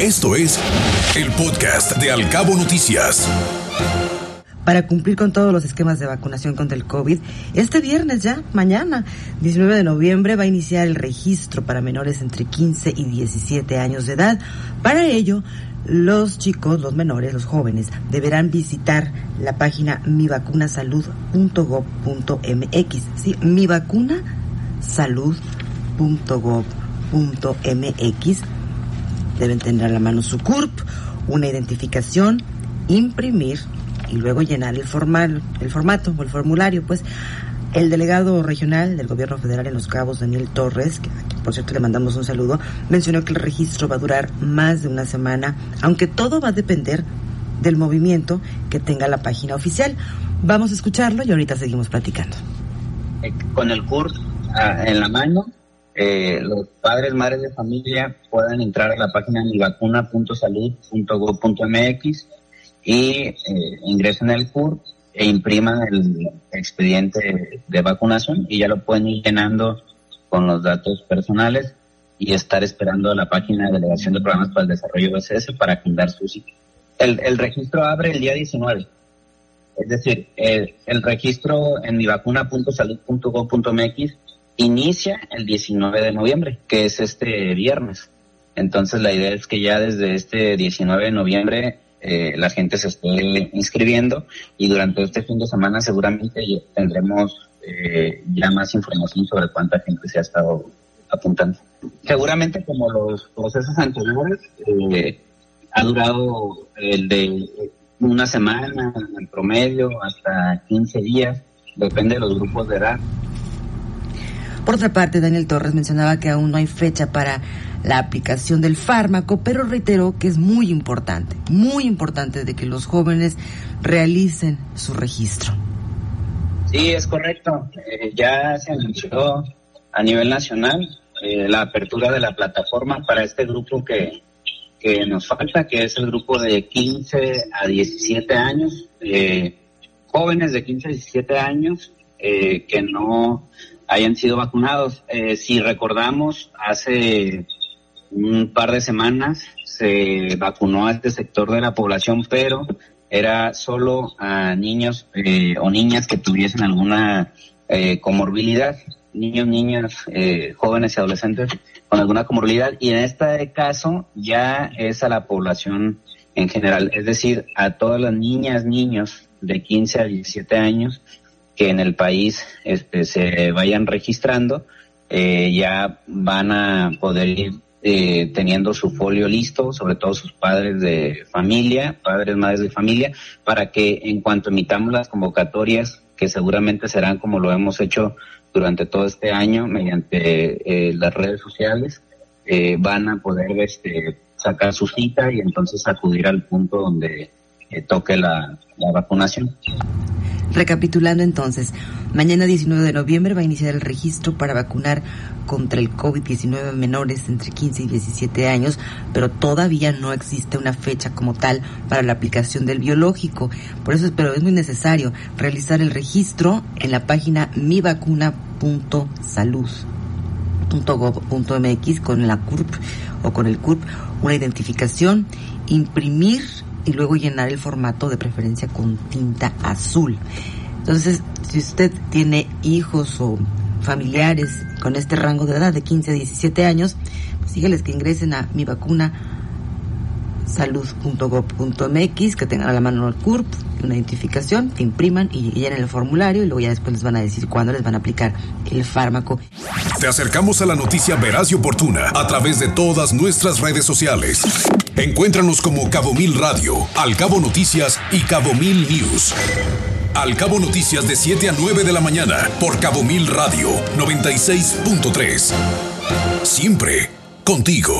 Esto es el podcast de Alcabo Noticias. Para cumplir con todos los esquemas de vacunación contra el COVID, este viernes ya, mañana, 19 de noviembre, va a iniciar el registro para menores entre 15 y 17 años de edad. Para ello, los chicos, los menores, los jóvenes, deberán visitar la página mivacunasalud.gov.mx. Sí, mivacunasalud.gov.mx. Deben tener a la mano su CURP, una identificación, imprimir y luego llenar el, formal, el formato o el formulario, pues el delegado regional del gobierno federal en Los Cabos, Daniel Torres, que por cierto le mandamos un saludo, mencionó que el registro va a durar más de una semana, aunque todo va a depender del movimiento que tenga la página oficial. Vamos a escucharlo y ahorita seguimos platicando. Eh, con el CURP ah, en la mano, eh, los padres, madres de familia puedan entrar a la página mivacuna.salud.gov.mx y eh, ingresen el CURP e impriman el expediente de vacunación y ya lo pueden ir llenando con los datos personales y estar esperando a la página de Delegación de Programas para el Desarrollo BCS para agendar su sitio. El, el registro abre el día 19. Es decir, el, el registro en mivacuna.salud.gov.mx inicia el 19 de noviembre, que es este viernes. Entonces la idea es que ya desde este 19 de noviembre eh, la gente se esté inscribiendo y durante este fin de semana seguramente tendremos eh, ya más información sobre cuánta gente se ha estado apuntando. Seguramente como los procesos anteriores, eh, ha durado el de una semana en promedio hasta 15 días, depende de los grupos de edad. Por otra parte, Daniel Torres mencionaba que aún no hay fecha para la aplicación del fármaco, pero reiteró que es muy importante, muy importante de que los jóvenes realicen su registro. Sí, es correcto. Eh, ya se anunció a nivel nacional eh, la apertura de la plataforma para este grupo que, que nos falta, que es el grupo de 15 a 17 años, eh, jóvenes de 15 a 17 años que no hayan sido vacunados. si recordamos, hace un par de semanas se vacunó a este sector de la población, pero era solo a niños eh, o niñas que tuviesen alguna eh, comorbilidad, niños, niñas, eh, jóvenes y adolescentes con alguna comorbilidad. Y en este caso ya es a la población en general, es decir, a todas las niñas, niños de 15 a 17 años que en el país este, se vayan registrando, ya van a poder ir eh, teniendo su folio listo, sobre todo sus padres de familia, padres, madres de familia, para que en cuanto emitamos las convocatorias, que seguramente serán como lo hemos hecho durante todo este año mediante eh, las redes sociales, eh, van a poder este, sacar su cita y entonces acudir al punto donde toque la vacunación. Recapitulando entonces, mañana 19 de noviembre va a iniciar el registro para vacunar contra el COVID-19 menores entre 15 y 17 años, pero todavía no existe una fecha como tal para la aplicación del biológico. Por eso, pero es muy necesario realizar el registro en la página mivacuna.salud.gov.mx con la CURP o con el CURP, una identificación, imprimir y luego llenar el formato de preferencia con tinta azul. Entonces, si usted tiene hijos o familiares con este rango de edad de 15 a 17 años, pues dígales que ingresen a mi vacuna salud.gov.mx, que tengan a la mano el CURP, una identificación, que impriman y llenen el formulario y luego ya después les van a decir cuándo les van a aplicar el fármaco. Te acercamos a la noticia veraz y oportuna a través de todas nuestras redes sociales. Encuéntranos como Cabo Mil Radio, Al Cabo Noticias y Cabo Mil News. Al Cabo Noticias de 7 a 9 de la mañana por Cabo Mil Radio 96.3. Siempre contigo.